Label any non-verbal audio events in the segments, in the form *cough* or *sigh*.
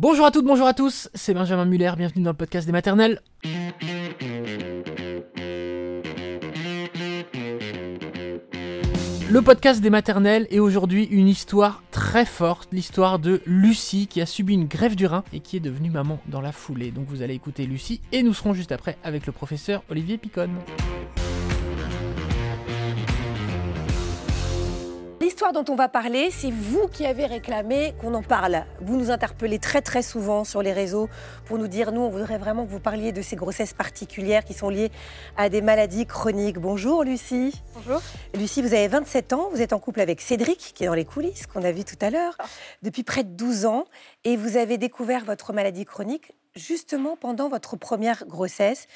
Bonjour à toutes, bonjour à tous, c'est Benjamin Muller, bienvenue dans le podcast des maternelles. Le podcast des maternelles est aujourd'hui une histoire très forte, l'histoire de Lucie qui a subi une grève du rein et qui est devenue maman dans la foulée. Donc vous allez écouter Lucie et nous serons juste après avec le professeur Olivier Picon. L'histoire dont on va parler, c'est vous qui avez réclamé qu'on en parle. Vous nous interpellez très très souvent sur les réseaux pour nous dire, nous, on voudrait vraiment que vous parliez de ces grossesses particulières qui sont liées à des maladies chroniques. Bonjour Lucie. Bonjour. Lucie, vous avez 27 ans, vous êtes en couple avec Cédric, qui est dans les coulisses, qu'on a vu tout à l'heure, depuis près de 12 ans, et vous avez découvert votre maladie chronique justement pendant votre première grossesse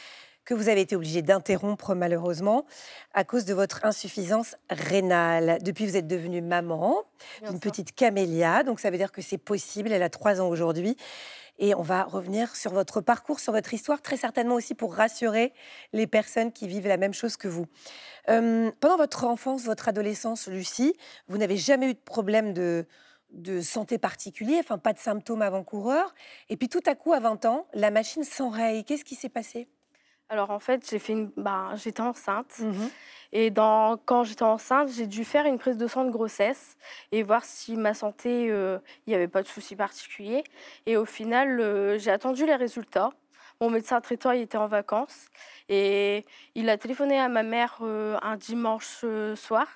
que vous avez été obligé d'interrompre malheureusement à cause de votre insuffisance rénale. Depuis, vous êtes devenue maman d'une petite camélia, donc ça veut dire que c'est possible. Elle a trois ans aujourd'hui. Et on va revenir sur votre parcours, sur votre histoire, très certainement aussi pour rassurer les personnes qui vivent la même chose que vous. Euh, pendant votre enfance, votre adolescence, Lucie, vous n'avez jamais eu de problème de, de santé particulier, enfin pas de symptômes avant-coureurs. Et puis tout à coup, à 20 ans, la machine s'enraye. Qu'est-ce qui s'est passé? Alors en fait, j'ai fait une... ben, j'étais enceinte. Mmh Et dans... quand j'étais enceinte, j'ai dû faire une prise de sang de grossesse et voir si ma santé, euh, il n'y avait pas de souci particulier. Et au final, euh, j'ai attendu les résultats. Mon médecin traitant il était en vacances et il a téléphoné à ma mère euh, un dimanche soir.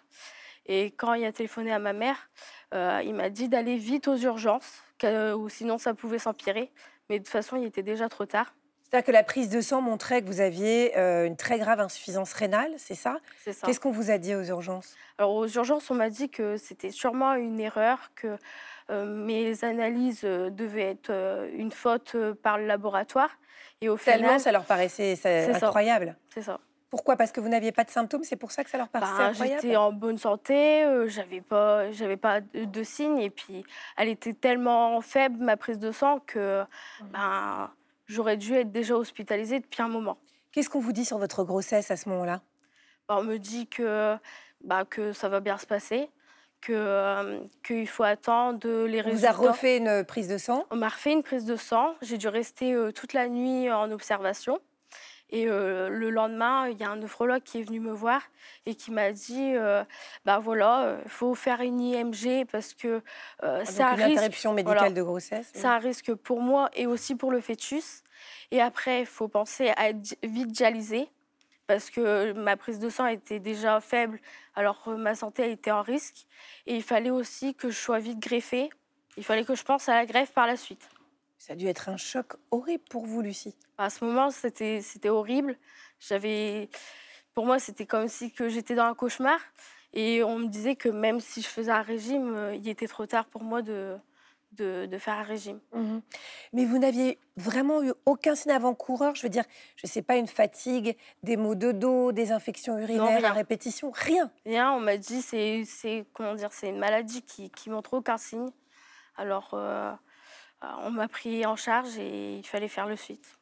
Et quand il a téléphoné à ma mère, il m'a dit d'aller vite aux urgences, ou sinon ça pouvait s'empirer. Mais de toute façon, il était déjà trop tard. C'est-à-dire que la prise de sang montrait que vous aviez euh, une très grave insuffisance rénale, c'est ça? C'est ça. Qu'est-ce qu'on vous a dit aux urgences? Alors aux urgences, on m'a dit que c'était sûrement une erreur, que euh, mes analyses euh, devaient être une faute par le laboratoire. Et au Tellement final, ça leur paraissait incroyable. C'est ça. Pourquoi? Parce que vous n'aviez pas de symptômes, c'est pour ça que ça leur paraissait ben, incroyable? J'étais en bonne santé, j'avais pas, j'avais pas de, signes, et puis elle était tellement faible, ma prise de sang, que ben, j'aurais dû être déjà hospitalisée depuis un moment. Qu'est-ce qu'on vous dit sur votre grossesse à ce moment-là? Bah, On me dit que, bah, que ça va bien se passer, que euh, qu'il faut attendre les résultats. On vous a refait une prise de sang? On m'a refait une prise de sang. J'ai dû rester euh, toute la nuit en observation. Et euh, le lendemain, il y a un nephrologue qui est venu me voir et qui m'a dit bah voilà, il faut faire une IMG parce que ah, ça une interruption médicale de grossesse. C'est un risque pour moi et aussi pour le fœtus. Et après, il faut penser à être vite dialysé parce que ma prise de sang était déjà faible, alors que ma santé était en risque. Et il fallait aussi que je sois vite greffée. Il fallait que je pense à la greffe par la suite. Ça a dû être un choc horrible pour vous, Lucie. À ce moment, c'était, horrible. J'avais, pour moi, c'était comme si que j'étais dans un cauchemar. Et on me disait que même si je faisais un régime, euh, il était trop tard pour moi de, de, faire un régime. Mmh Mais vous n'aviez vraiment eu aucun signe avant-coureur? Je veux dire, je ne sais pas, une fatigue, des maux de dos, des infections urinaires à répétition Rien Rien, on m'a dit c'est c'est comment dire, c'est une maladie qui, qui montre aucun signe. Alors, euh, on m'a pris en charge et il fallait faire le suite.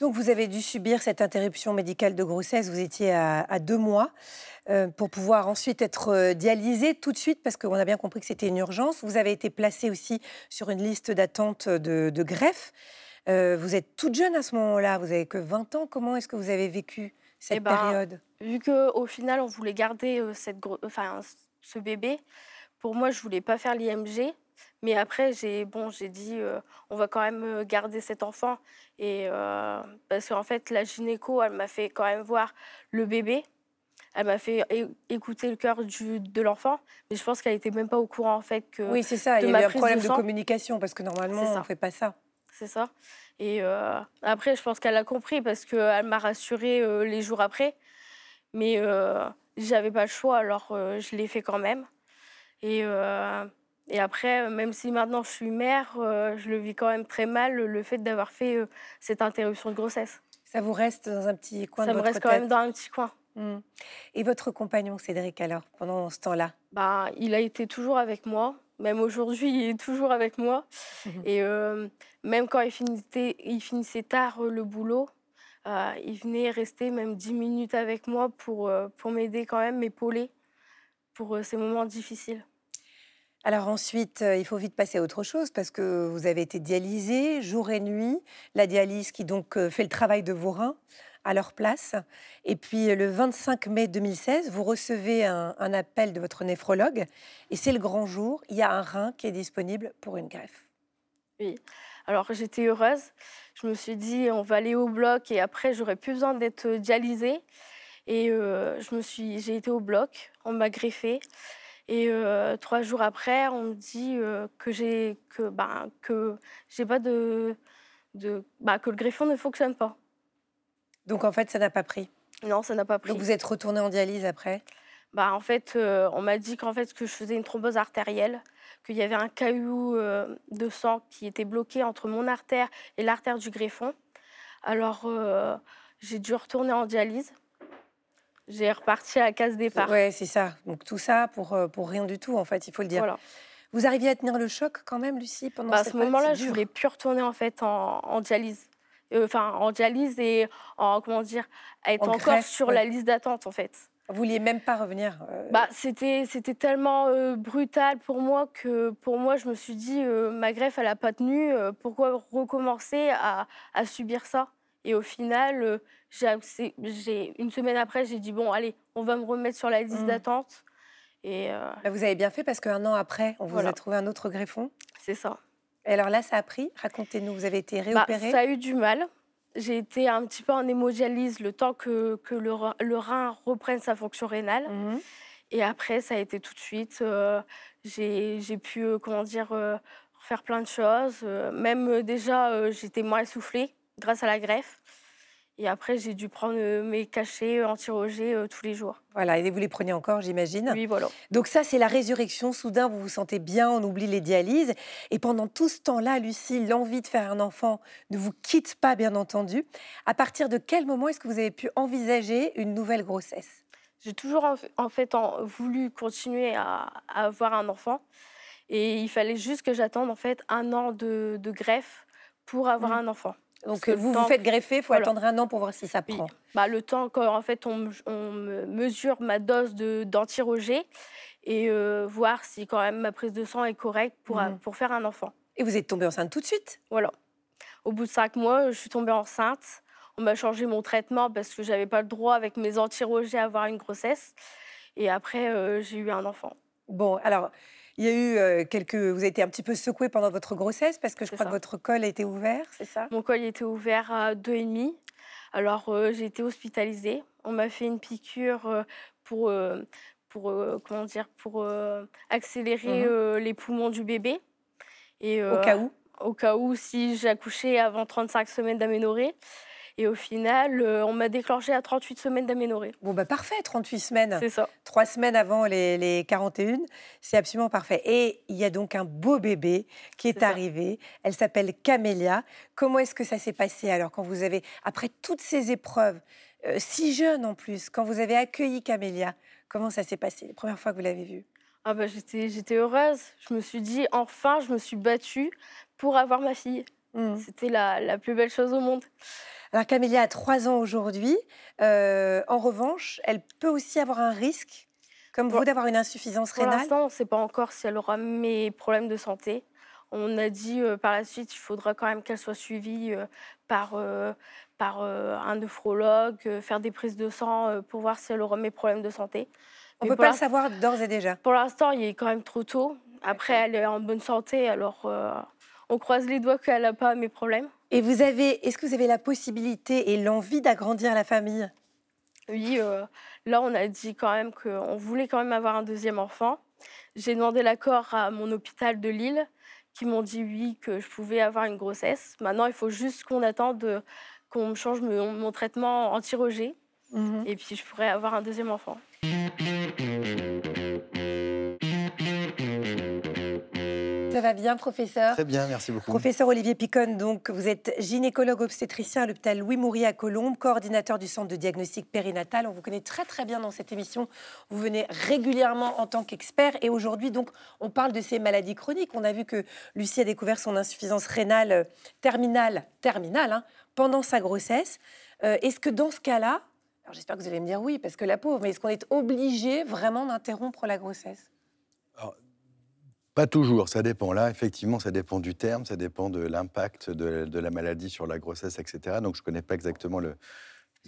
Donc vous avez dû subir cette interruption médicale de grossesse, vous étiez à, deux mois, euh, pour pouvoir ensuite être euh, dialysé tout de suite, parce qu'on a bien compris que c'était une urgence. Vous avez été placé aussi sur une liste d'attente de, greffe. Euh, vous êtes toute jeune à ce moment-là, vous avez que 20 ans. Comment est-ce que vous avez vécu cette eh ben, période? Vu qu'au final, on voulait garder cette, enfin, ce bébé, pour moi, je voulais pas faire l'IMG. Mais après, j'ai bon, j'ai dit, euh, on va quand même garder cet enfant. Et euh, parce qu'en fait, la gynéco, elle m'a fait quand même voir le bébé. Elle m'a fait écouter le cœur du, de l'enfant, mais je pense qu'elle n'était même pas au courant en fait que. Oui, c'est ça. Il y a eu un problème de, communication parce que normalement, on ne fait pas ça. C'est ça. Et après, je pense qu'elle a compris parce qu'elle m'a rassurée les jours après. Mais j'avais pas le choix, alors je l'ai fait quand même. Et et après, euh, même si maintenant je suis mère, euh, je le vis quand même très mal, le fait d'avoir fait euh, cette interruption de grossesse. Ça vous reste dans un petit coin Ça de votre tête Ça me reste quand même dans un petit coin. Mmh. Et votre compagnon, Cédric, alors, pendant ce temps-là? Bah, Il a été toujours avec moi. Même aujourd'hui, il est toujours avec moi. Mmh. Et même quand il finissait, il finissait tard le boulot, il venait rester même 10 minutes avec moi pour, pour m'aider quand même, m'épauler pour ces moments difficiles. Alors ensuite, euh, il faut vite passer à autre chose parce que vous avez été dialysé jour et nuit. La dialyse qui donc euh, fait le travail de vos reins à leur place. Et puis le 25 mai 2016, vous recevez un, appel de votre néphrologue et c'est le grand jour. Il y a un rein qui est disponible pour une greffe. Oui. Alors j'étais heureuse. Je me suis dit, on va aller au bloc et après, j'aurais plus besoin d'être dialysée. Et euh, je me suis, j'ai été au bloc, on m'a greffé. Et euh, trois jours après, on me dit euh, que j'ai que bah, que j'ai pas de, de bah, que le greffon ne fonctionne pas. Donc en fait, ça n'a pas pris. Non, ça n'a pas pris. Donc vous êtes retourné en dialyse après? Bah en fait, on m'a dit qu'en fait que je faisais une thrombose artérielle, qu'il y avait un caillou de sang qui était bloqué entre mon artère et l'artère du greffon. Alors j'ai dû retourner en dialyse. J'ai reparti à la case départ. Ouais, c'est ça. Donc tout ça pour, euh, pour rien du tout, en fait, il faut le dire. Voilà. Vous arriviez à tenir le choc quand même, Lucie, pendant Bah, à cette ce période? moment-là, je voulais plus retourner en fait en, en dialyse. Euh, Enfin, en dialyse et en comment dire, être En encore greffe, sur ouais. la liste d'attente en fait. Vous vouliez même pas revenir euh, Bah, c'était tellement euh, brutal pour moi que pour moi je me suis dit ma greffe elle a pas tenu pourquoi recommencer à, à subir ça? Et au final euh, j'ai une semaine après j'ai dit bon allez on va me remettre sur la liste Mm. d'attente et euh, bah, vous avez bien fait parce qu'un an après, on vous a trouvé un autre greffon. c'est ça Et alors là, ça a pris? Racontez-nous, vous avez été Bah, réopéré. ça a eu du mal j'ai été un petit peu en hémodialyse le temps que, que le, rein- le rein reprenne sa fonction rénale Mhm. Et après, ça a été tout de suite. euh, j'ai pu, euh, comment dire, euh, faire plein de choses. même déjà, j'étais moins essoufflée grâce à la greffe. Et après, j'ai dû prendre euh, mes cachets euh, anti-roger euh, tous les jours. Voilà, et vous les prenez encore, j'imagine. Oui, voilà. Donc ça, c'est la résurrection. Soudain, vous vous sentez bien, on oublie les dialyses. Et pendant tout ce temps-là, Lucie, l'envie de faire un enfant ne vous quitte pas, bien entendu. À partir de quel moment est-ce que vous avez pu envisager une nouvelle grossesse? J'ai toujours en, fait en- voulu continuer à, à avoir un enfant. Et il fallait juste que j'attende en fait un an de, de greffe pour avoir Mm. un enfant. Donc vous vous faites greffer, il faut voilà. attendre un an pour voir si ça Oui. prend. Bah, le temps qu'en fait on, me- on me mesure ma dose d'anti-roger et euh, voir si quand même ma prise de sang est correcte pour, Mhm. pour faire un enfant. Et vous êtes tombée enceinte tout de suite? Voilà. Au bout de cinq mois, je suis tombée enceinte. On m'a changé mon traitement parce que j'avais pas le droit avec mes anti-rogers à avoir une grossesse. Et après, euh, j'ai eu un enfant. Bon, alors, il y a eu euh, quelques... Vous avez été un petit peu secouée pendant votre grossesse parce que je crois ça. que votre col a été ouvert, c'est ça Mon col était ouvert à deux et demi. Alors euh, j'ai été hospitalisée. On m'a fait une piqûre euh, pour, euh, pour euh, comment dire, pour euh, accélérer Mhm. euh, les poumons du bébé. Et Au cas où au cas où si j'accouchais avant 35 semaines d'aménorrhée. Et au final, euh, on m'a déclenché à 38 semaines d'aménorrhée. Bon, bah parfait, 38 semaines. C'est ça. Trois semaines avant les, les 41, c'est absolument parfait. Et il y a donc un beau bébé qui est, ça. arrivé. Elle s'appelle Camélia. Comment est-ce que ça s'est passé alors quand vous avez, après toutes ces épreuves, euh, si jeune en plus, quand vous avez accueilli Camélia, comment ça s'est passé la première fois que vous l'avez vue? Ah bah, j'étais, heureuse. Je me suis dit, enfin, je me suis battue pour avoir ma fille. Mhm. C'était la, la plus belle chose au monde. Alors Camélia a trois ans aujourd'hui. Euh, en revanche, elle peut aussi avoir un risque, comme Pour- vous, d'avoir une insuffisance Pour rénale. l'instant, on ne sait pas encore si elle aura mes problèmes de santé. On a dit euh, par la suite, il faudra quand même qu'elle soit suivie euh, par, par un nephrologue, faire des prises de sang pour voir si elle aura mes problèmes de santé. On Mais peut pour pas le savoir d'ores et déjà. Pour l'instant, il est quand même trop tôt. Après, elle est en bonne santé, alors on croise les doigts qu'elle n'a pas mes problèmes. Et vous avez, est-ce que vous avez la possibilité et l'envie d'agrandir la famille? Oui, euh, là, on a dit quand même qu'on voulait quand même avoir un deuxième enfant. J'ai demandé l'accord à mon hôpital de Lille, qui m'ont dit oui, que je pouvais avoir une grossesse. Maintenant, il faut juste qu'on attende euh, qu'on me change mon, mon traitement anti-rejet, et puis je pourrais avoir un deuxième enfant. Va bien, professeur? Très bien, merci beaucoup. Professeur Olivier Picon, donc vous êtes gynécologue obstétricien à l'hôpital Louis Moury à Colombes, coordinateur du centre de diagnostic périnatal. On vous connaît très très bien dans cette émission. Vous venez régulièrement en tant qu'expert et aujourd'hui donc on parle de ces maladies chroniques. On a vu que Lucie a découvert son insuffisance rénale euh, terminale, terminale hein, pendant sa grossesse. Euh, est-ce que dans ce cas-là, alors j'espère que vous allez me dire oui parce que la pauvre, mais est-ce qu'on est obligé vraiment d'interrompre la grossesse? Pas toujours, ça dépend. Là, effectivement, ça dépend du terme, ça dépend de l'impact de, la maladie sur la grossesse, etc. Donc, je ne connais pas exactement le.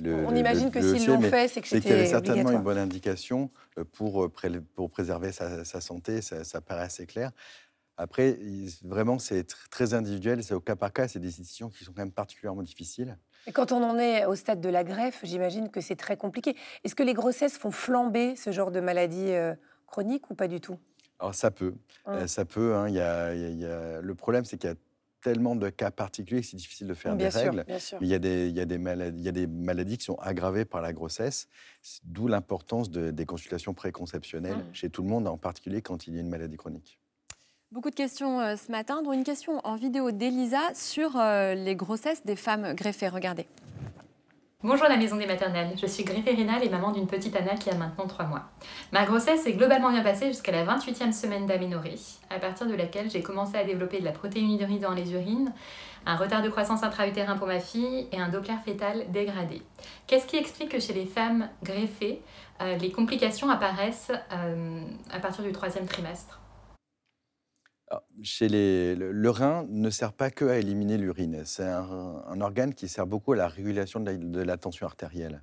On imagine que s'ils l'ont fait, c'est que c'était. qu'il y avait certainement une bonne indication euh, pour, euh, pour préserver sa, santé, ça, ça, paraît assez clair. Après, vraiment, c'est très individuel, c'est au cas par cas, c'est des décisions qui sont quand même particulièrement difficiles. Et quand on en est au stade de la greffe, j'imagine que c'est très compliqué. Est-ce que les grossesses font flamber ce genre de maladie euh, chronique ou pas du tout? Alors ça peut, euh, ça peut. Hein, y a, y a... Le problème, c'est qu'il y a tellement de cas particuliers que c'est difficile de faire des règles. il y, a des, il, y a des maladies, il y a des maladies qui sont aggravées par la grossesse, d'où l'importance de, des consultations préconceptionnelles mmh. chez tout le monde, en particulier quand il y a une maladie chronique. Beaucoup de questions euh, ce matin, dont une question en vidéo d'Elisa sur euh, les grossesses des femmes greffées. Regardez. Bonjour la maison des maternelles, je suis greffée rénale et maman d'une petite Anna qui a maintenant 3 mois. Ma grossesse s'est globalement bien passée jusqu'à la 28e semaine d'aménorrhée, à partir de laquelle j'ai commencé à développer de la protéinurie dans les urines, un retard de croissance intra-utérin pour ma fille et un Doppler fœtal dégradé. Qu'est-ce qui explique que chez les femmes greffées, euh, les complications apparaissent à partir du troisième trimestre? Chez les, le, rein ne sert pas que à éliminer l'urine. C'est un, organe qui sert beaucoup à la régulation de la, tension artérielle.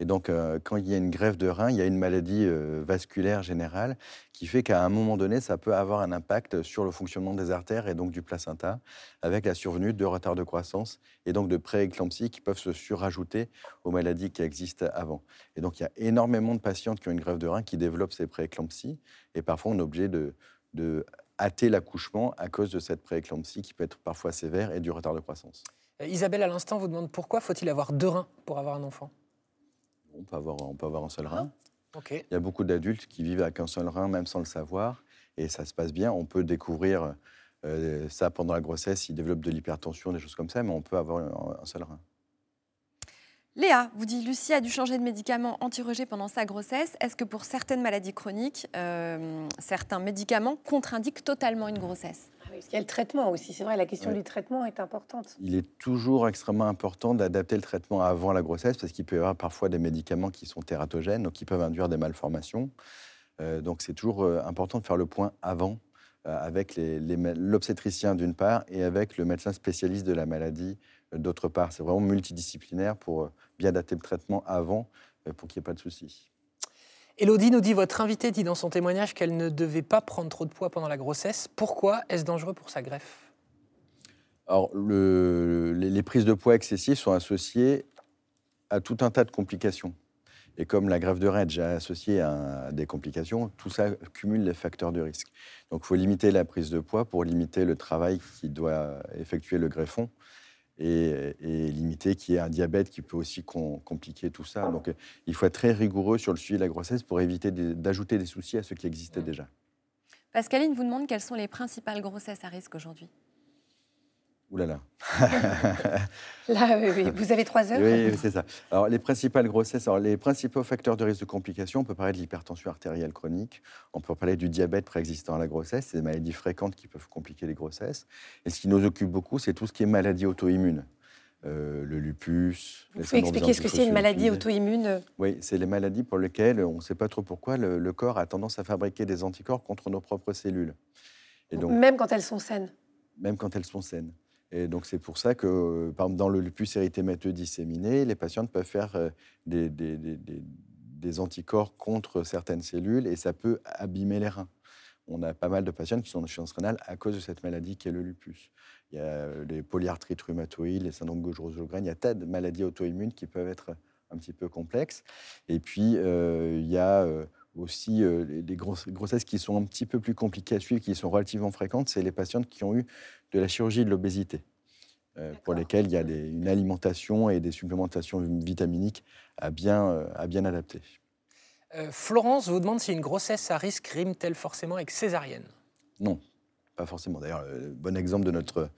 Et donc, euh, quand il y a une grève de rein, il y a une maladie euh, vasculaire générale qui fait qu'à un moment donné, ça peut avoir un impact sur le fonctionnement des artères et donc du placenta, avec la survenue de retard de croissance et donc de prééclampsie qui peuvent se surajouter aux maladies qui existent avant. Et donc, il y a énormément de patientes qui ont une grève de rein qui développent ces prééclampsies et parfois on est obligé de hâter l'accouchement à cause de cette prééclampsie qui peut être parfois sévère et du retard de croissance. Euh, Isabelle, à l'instant, vous demande pourquoi faut-il avoir deux reins pour avoir un enfant? On peut, avoir, on peut avoir un seul rein. Ah, Il y a beaucoup d'adultes qui vivent avec un seul rein, même sans le savoir, et ça se passe bien. On peut découvrir euh, ça pendant la grossesse, ils développent de l'hypertension, des choses comme ça, mais on peut avoir un seul rein. Léa vous dit Lucie a dû changer de médicament anti-rejet pendant sa grossesse. Est-ce que pour certaines maladies chroniques, euh, certains médicaments contre-indiquent totalement une grossesse? Ah il y a le traitement aussi, c'est vrai, la question du traitement est importante. Il est toujours extrêmement important d'adapter le traitement avant la grossesse parce qu'il peut y avoir parfois des médicaments qui sont tératogènes, donc qui peuvent induire des malformations. Euh, donc c'est toujours euh, important de faire le point avant avec l'obstétricien d'une part et avec le médecin spécialiste de la maladie d'autre part. C'est vraiment multidisciplinaire pour bien dater le traitement avant euh, pour qu'il n'y ait pas de soucis. Elodie nous dit votre invitée dit dans son témoignage qu'elle ne devait pas prendre trop de poids pendant la grossesse. Pourquoi est-ce dangereux pour sa greffe? Alors, les, prises de poids excessives sont associées à tout un tas de complications. Et comme la greffe de rein est déjà associée à des complications, tout ça cumule les facteurs de risque. Donc il faut limiter la prise de poids pour limiter le travail qui doit effectuer le greffon et, limiter qu'il y ait un diabète qui peut aussi compliquer tout ça. Donc il faut être très rigoureux sur le suivi de la grossesse pour éviter d'ajouter des soucis à ceux qui existaient déjà. Pascaline vous demande quelles sont les principales grossesses à risque aujourd'hui. Ouh *laughs* là là. là, oui, Vous avez trois heures Oui, c'est ça. Alors, les principales grossesses, alors, les principaux facteurs de risque de complications, on peut parler de l'hypertension artérielle chronique, on peut parler du diabète préexistant à la grossesse, c'est des maladies fréquentes qui peuvent compliquer les grossesses. Et ce qui nous occupe beaucoup, c'est tout ce qui est maladie auto-immune. Euh, le lupus. Vous pouvez expliquer ce que c'est une maladie auto-immune Oui, c'est les maladies pour lesquelles on ne sait pas trop pourquoi le, corps a tendance à fabriquer des anticorps contre nos propres cellules. Et donc, même quand elles sont saines Même quand elles sont saines. Et donc c'est pour ça que, exemple, dans le lupus érythémateux disséminé, les patientes peuvent faire euh, des, anticorps contre certaines cellules et ça peut abîmer les reins. On a pas mal de patientes qui sont en insuffisance rénale à cause de cette maladie qui est le lupus. Il y a les polyarthrites rhumatoïdes, les syndromes gauche il y a tas de maladies auto-immunes qui peuvent être un petit peu complexes. Et puis, euh, il y a euh, aussi des grossesses qui sont un petit peu plus compliquées à suivre, qui sont relativement fréquentes, c'est les patientes qui ont eu de la chirurgie de l'obésité, euh, pour lesquelles il y a une alimentation et des supplémentations vitaminiques à bien, euh, à bien adapter. Euh, Florence vous demande si une grossesse à risque rime-t-elle forcément avec césarienne? Non, pas forcément. D'ailleurs, bon exemple de notre,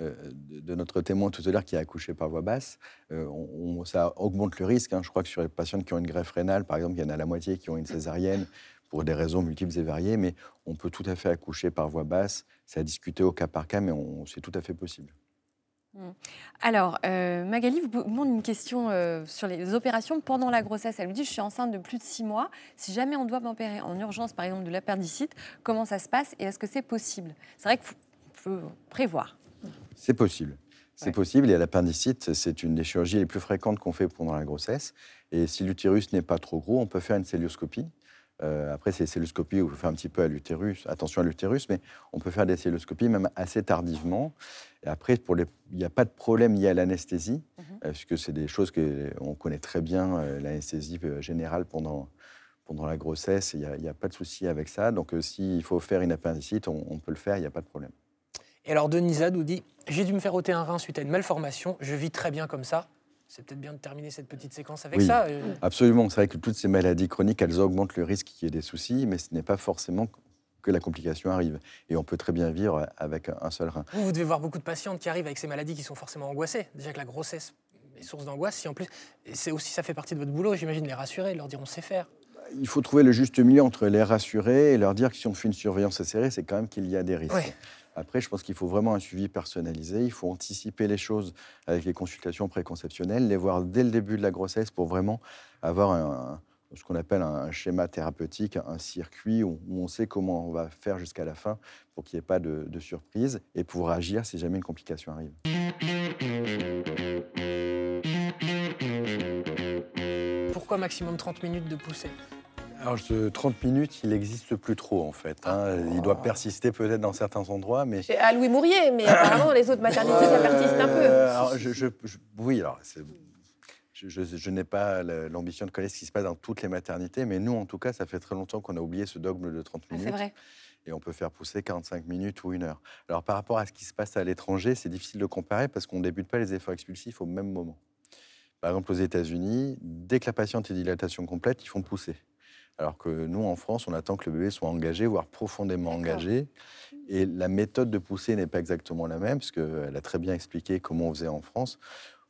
de notre témoin tout à l'heure qui a accouché par voie basse, on, ça augmente le risque. Hein. Je crois que sur les patientes qui ont une greffe rénale, par exemple, il y en a la moitié qui ont une césarienne pour des raisons multiples et variées, mais on peut tout à fait accoucher par voie basse. C'est à discuter au cas par cas, mais c'est tout à fait possible. Alors, euh, Magali vous demande une question euh, sur les opérations pendant la grossesse. Elle vous dit, je suis enceinte de plus de six mois. Si jamais on doit m'opérer en urgence, par exemple, de l'appendicite, comment ça se passe et est-ce que c'est possible? C'est vrai qu'il faut, faut prévoir. C'est possible. C'est Ouais. possible. Et l'appendicite, c'est une des chirurgies les plus fréquentes qu'on fait pendant la grossesse. Et si l'utérus n'est pas trop gros, on peut faire une célioscopie. Euh, après, c'est célioscopie où faut faire un petit peu à l'utérus, attention à l'utérus, mais on peut faire des célioscopies même assez tardivement. Et après, pour les- il n'y a pas de problème lié à l'anesthésie, Mhm. euh, puisque c'est des choses qu'on connaît très bien, euh, l'anesthésie euh, générale pendant, pendant la grossesse. Il n'y a, pas de souci avec ça. Donc, euh, s'il faut faire une appendicite, on, on peut le faire, il n'y a pas de problème. Et alors Denisa nous dit J'ai dû me faire ôter un rein suite à une malformation, je vis très bien comme ça. C'est peut-être bien de terminer cette petite séquence avec Oui. ça. euh, Absolument, c'est vrai que toutes ces maladies chroniques, elles augmentent le risque qu'il y ait des soucis, mais ce n'est pas forcément que la complication arrive. Et on peut très bien vivre avec un seul rein. Vous, vous devez voir beaucoup de patientes qui arrivent avec ces maladies qui sont forcément angoissées. Déjà que la grossesse est source d'angoisse, si en plus, c'est aussi ça fait partie de votre boulot, j'imagine, les rassurer, leur dire on sait faire. Il faut trouver le juste milieu entre les rassurer et leur dire que si on fait une surveillance serrée, c'est quand même qu'il y a des risques. Ouais. Après, je pense qu'il faut vraiment un suivi personnalisé. Il faut anticiper les choses avec les consultations préconceptionnelles, les voir dès le début de la grossesse pour vraiment avoir un- ce qu'on appelle un schéma thérapeutique, un circuit où, on sait comment on va faire jusqu'à la fin pour qu'il n'y ait pas de, surprise et pour agir si jamais une complication arrive. Pourquoi maximum 30 minutes de poussée? Alors, ce 30 minutes, il n'existe plus trop en fait. hein. Il doit persister peut-être dans certains endroits, mais À Louis Mourier, mais apparemment, les autres maternités, ça persiste un peu. Euh, alors, je- je- je- oui, alors je, je- je n'ai pas la- l'ambition de connaître ce qui se passe dans toutes les maternités, mais nous, en tout cas, ça fait très longtemps qu'on a oublié ce dogme de 30 Ah, minutes. c'est vrai. Et on peut faire pousser 45 minutes ou une heure. Alors, par rapport à ce qui se passe à l'étranger, c'est difficile de comparer parce qu'on ne débute pas les efforts expulsifs au même moment. Par exemple, aux États-Unis, dès que la patiente est dilatation complète, ils font pousser. Alors que nous, en France, on attend que le bébé soit engagé, voire profondément engagé. Et la méthode de pousser n'est pas exactement la même, parce qu'elle a très bien expliqué comment on faisait en France.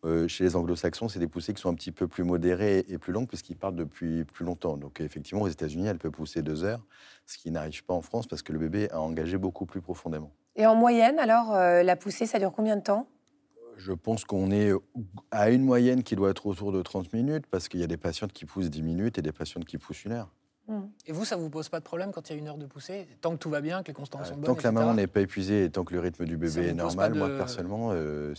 Euh, chez les anglo-saxons, c'est des poussées qui sont un petit peu plus modérées et plus longues, puisqu'ils partent depuis plus longtemps. Donc, effectivement, aux États-Unis, elle peut pousser deux heures, ce qui n'arrive pas en France, parce que le bébé a engagé beaucoup plus profondément. Et en moyenne, alors, euh, la poussée, ça dure combien de temps? Je pense qu'on est à une moyenne qui doit être autour de 30 minutes, parce qu'il y a des patientes qui poussent 10 minutes et des patientes qui poussent une heure. Et vous, ça vous pose pas de problème quand il y a une heure de poussée Tant que tout va bien, que les constances Euh, sont bonnes tant que la maman n'est pas épuisée et tant que le rythme du bébé est normal, moi personnellement, euh,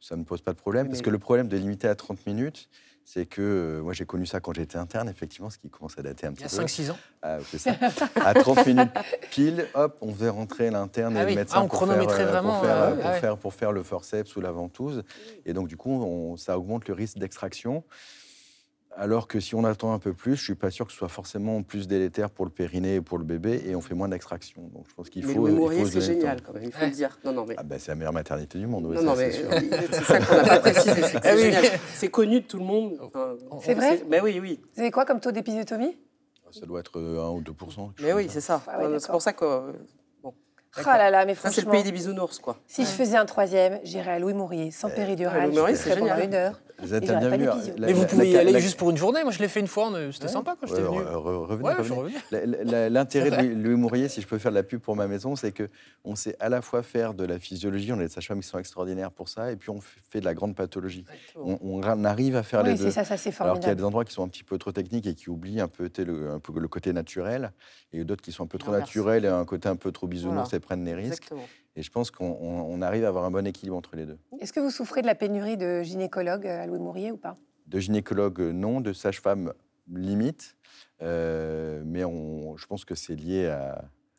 ça ne me pose pas de problème. Parce que le problème de limiter à 30 minutes, c'est que euh, moi j'ai connu ça quand j'étais interne, effectivement, ce qui commence à dater un Il petit y a peu. 5-6 ans. Ah, c'est ça. à 30 minutes pile, hop, on faisait rentrer l'interne Ah et oui. le médecin Ah, on pour, faire, chronométrait euh, vraiment, pour, faire, euh, ah pour, ouais. faire, pour faire le forceps ou la ventouse. Et donc, du coup, on- ça augmente le risque d'extraction. Alors que si on attend un peu plus, je suis pas sûr que ce soit forcément plus délétère pour le périnée et pour le bébé, et on fait moins d'extraction. Donc, je pense qu'il Mais faut. Mourier, se c'est génial temps. quand même, il faut Ouais. le dire. Non, non, mais. Ah bah, c'est la meilleure maternité du monde. oui, non, ça, non, c'est mais euh, *laughs* c'est ça qu'on n'a pas précisé, c'est Ah. C'est connu de tout le monde. Enfin, C'est vrai? Mais oui, oui. Vous avez quoi comme taux d'épisiotomie Ça doit être euh, 1 ou 2 quelque Mais oui, c'est ça. Ah ouais, c'est pour ça que euh, Ah là là, mais ça, c'est le franchement, pays des bisounours, quoi. si je faisais un troisième, j'irais à Louis Mourier, sans Euh, péridurale, Louis Mourier, c'est pendant génial. une heure. Vous Et êtes j'aurais bien vu. Mais vous la- pouvez y aller la- juste pour une journée. Moi, je l'ai fait une fois. C'était Ouais. sympa quand j'étais venu. re- re- revenez, L'intérêt de Louis- Mourier, si je peux faire de la pub pour ma maison, c'est que on sait à la fois faire de la physiologie, on a des sages-femmes qui sont extraordinaires pour ça, et puis on fait de la grande pathologie. On, arrive à faire les Oui, deux. ça, ça c'est Alors qu'il y a des endroits qui sont un petit peu trop techniques et qui oublient un peu, le, un peu le côté naturel, et d'autres qui sont un peu trop naturels et un côté un peu trop bisounours Voilà. et prennent des risques. Exactement. Et je pense qu'on on- on arrive à avoir un bon équilibre entre les deux. Est-ce que vous souffrez de la pénurie de gynécologues à Louis Mourier ou pas? De gynécologue, euh, non. De sage-femme, limite. Euh, mais on, je pense que c'est lié à,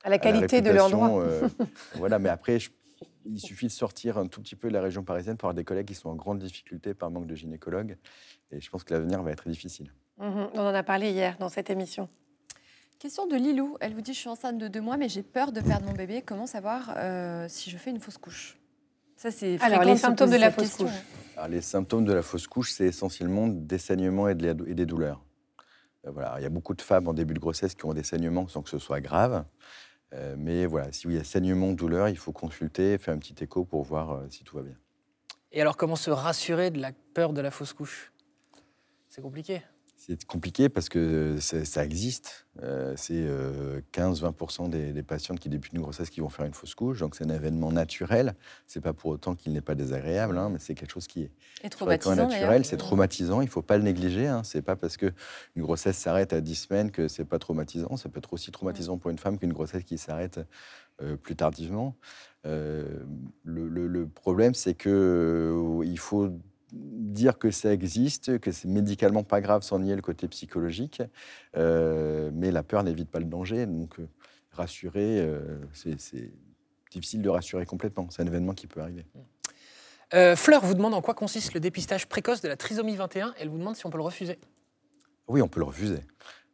À la à la qualité de l'endroit euh, voilà, mais *laughs* après, je- il suffit de sortir un tout petit peu de la région parisienne pour avoir des collègues qui sont en grande difficulté par manque de gynécologues. Et je pense que l'avenir va être difficile. Mhm, On en a parlé hier dans cette émission. Question de Lilou. Elle vous dit Je suis enceinte de deux mois, mais j'ai peur de perdre mon bébé. Comment savoir euh, si je fais une fausse couche? Ça, c'est Alors, les symptômes de la fausse question, couche. Alors, les symptômes de la fausse couche, c'est essentiellement des saignements et, de la- et des douleurs. Euh, voilà. Il y a beaucoup de femmes en début de grossesse qui ont des saignements sans que ce soit grave. Euh, mais voilà, s'il y a saignement, douleur, il faut consulter, faire un petit écho pour voir euh, si tout va bien. Et alors, comment se rassurer de la peur de la fausse couche? C'est compliqué. C'est compliqué parce que c'est- ça existe. Euh, c'est euh, 15-20% des, des patientes qui débutent une grossesse qui vont faire une fausse couche. Donc c'est un événement naturel. C'est pas pour autant qu'il n'est pas désagréable, hein, mais c'est quelque chose qui est Et traumatisant naturel. C'est traumatisant. Il faut pas le négliger. Hein. C'est pas parce que une grossesse s'arrête à 10 semaines que c'est pas traumatisant. Ça peut être aussi traumatisant pour une femme qu'une grossesse qui s'arrête euh, plus tardivement. Euh, le, le- le problème, c'est que euh, il faut dire que ça existe, que c'est médicalement pas grave sans nier le côté psychologique, euh, mais la peur n'évite pas le danger. Donc euh, rassurer, euh, c'est difficile de rassurer complètement. C'est un événement qui peut arriver. Fleur vous demande en quoi consiste le dépistage précoce de la trisomie 21. Elle vous demande si on peut le refuser. Oui, on peut le refuser.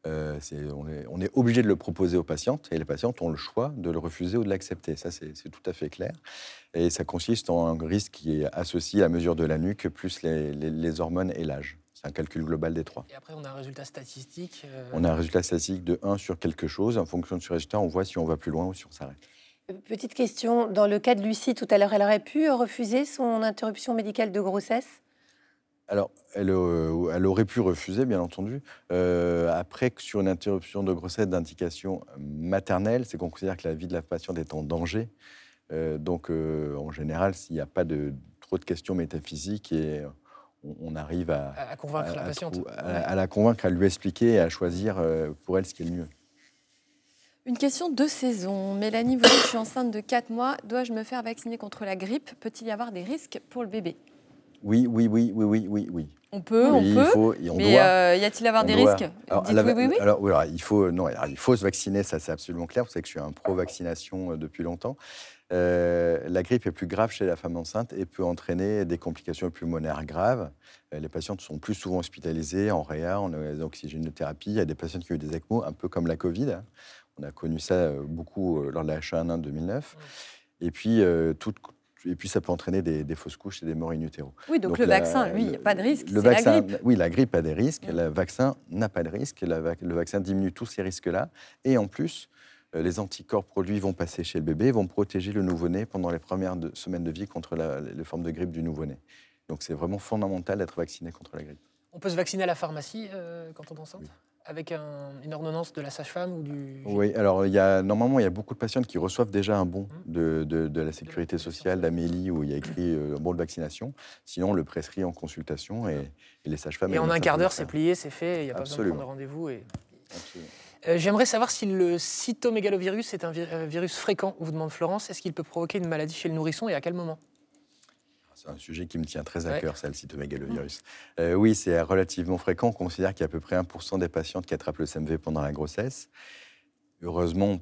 Euh, on, est, on est obligé de le proposer aux patientes et les patientes ont le choix de le refuser ou de l'accepter. Ça, c'est tout à fait clair. Et ça consiste en un risque qui est associé à la mesure de la nuque, plus les, les- les hormones et l'âge. C'est un calcul global des trois. Et après, on a un résultat statistique. euh, On a un résultat statistique de 1 sur quelque chose. En fonction de ce résultat, on voit si on va plus loin ou si on s'arrête. Petite question, dans le cas de Lucie tout à l'heure, elle aurait pu refuser son interruption médicale de grossesse? Alors, elle, euh, elle aurait pu refuser, bien entendu. Euh, après, que sur une interruption de grossesse d'indication maternelle, c'est qu'on considère que la vie de la patiente est en danger. Euh, donc, euh, en général, s'il n'y a pas de, trop de questions métaphysiques, et on, on arrive à, à, à convaincre la à- patiente. trou- à, à la convaincre, à lui expliquer et à choisir pour elle ce qui est le mieux. Une question de saison. Mélanie vous dit Je suis enceinte de 4 mois. Dois-je me faire vacciner contre la grippe? Peut-il y avoir des risques pour le bébé? Oui, oui, oui, oui, oui, oui, oui. On peut, oui, on il peut. faut, on mais doit. euh, y a-t-il avoir On des doit. risques? Alors, Dites la- oui, oui, oui. alors, alors, il faut, non, alors, il faut se vacciner, ça c'est absolument clair. Vous savez que je suis un pro-vaccination euh, depuis longtemps. Euh, la grippe est plus grave chez la femme enceinte et peut entraîner des complications pulmonaires graves. Les patientes sont plus souvent hospitalisées en réa, en oxygénothérapie. Il y a des patientes qui ont eu des ECMO, un peu comme la Covid. hein. On a connu ça beaucoup lors de la H1N1 2009. Et puis, euh, toute- et puis, ça peut entraîner des, des fausses couches et des morts in utero. Oui, donc, Donc le la- vaccin, lui, il n'y a pas de risque. Le C'est la vaccin, grippe. oui, la grippe a des risques. Mm. Le vaccin n'a pas de risque. La le vaccin diminue tous ces risques-là. Et en plus, euh, les anticorps produits vont passer chez le bébé, vont protéger le nouveau-né pendant les premières de- semaines de vie contre la- les formes de grippe du nouveau-né. Donc c'est vraiment fondamental d'être vacciné contre la grippe. On peut se vacciner à la pharmacie euh, quand on est enceinte? Oui. Avec un- une ordonnance de la sage-femme ou du. Oui, alors il y a, normalement, il y a beaucoup de patientes qui reçoivent déjà un bon Mm. de, de- de la sécurité sociale d'Amélie où il y a écrit euh, un bon de vaccination. Sinon, on le prescrit en consultation et, et les sages-femmes. Et en un quart d'heure, c'est plié, c'est fait, il n'y a pas besoin de prendre rendez-vous. Et... Euh, J'aimerais savoir si le cytomégalovirus est un euh, virus fréquent, vous demande Florence. Est-ce qu'il peut provoquer une maladie chez le nourrisson et à quel moment? C'est un sujet qui me tient très à Ouais. cœur, ça, le cytomégalovirus. Euh, oui, c'est relativement fréquent. On considère qu'il y a à peu près 1% des patientes qui attrapent le CMV pendant la grossesse. Heureusement,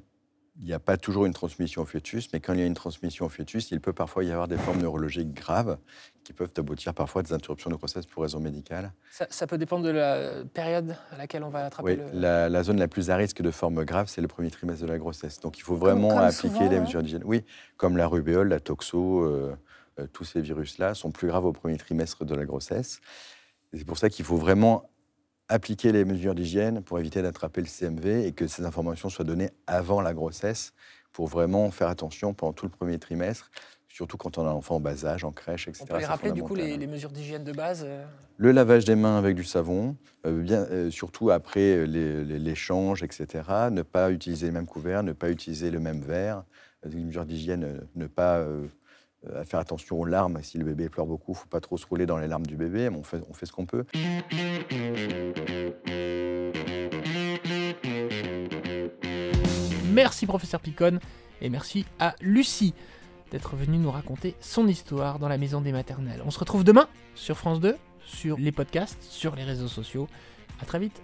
il n'y a pas toujours une transmission au fœtus, mais quand il y a une transmission au fœtus, il peut parfois y avoir des formes neurologiques graves qui peuvent aboutir parfois à des interruptions de grossesse pour raisons médicales. ça, ça peut dépendre de la période à laquelle on va attraper Oui, le. la, la zone la plus à risque de forme grave, c'est le premier trimestre de la grossesse. Donc il faut vraiment comme appliquer souvent, ouais. mesures d'hygiène. Oui, comme la rubéole, la toxo, euh, tous ces virus-là sont plus graves au premier trimestre de la grossesse. C'est pour ça qu'il faut vraiment appliquer les mesures d'hygiène pour éviter d'attraper le CMV et que ces informations soient données avant la grossesse pour vraiment faire attention pendant tout le premier trimestre, surtout quand on a un enfant en bas âge, en crèche, etc. On peut les rappeler du coup les, les mesures d'hygiène de base euh, Le lavage des mains avec du savon, euh, bien, euh, surtout après euh, les- les- l'échange, etc. Ne pas utiliser les mêmes couverts, ne pas utiliser le même verre. Euh, Une mesure d'hygiène, euh, ne pas euh, euh, faire attention aux larmes. Si le bébé pleure beaucoup, il ne faut pas trop se rouler dans les larmes du bébé. mais on fait, on fait ce qu'on peut. Merci professeur Picon et merci à Lucie d'être venue nous raconter son histoire dans la maison des maternelles. On se retrouve demain sur France 2, sur les podcasts, sur les réseaux sociaux. À très vite.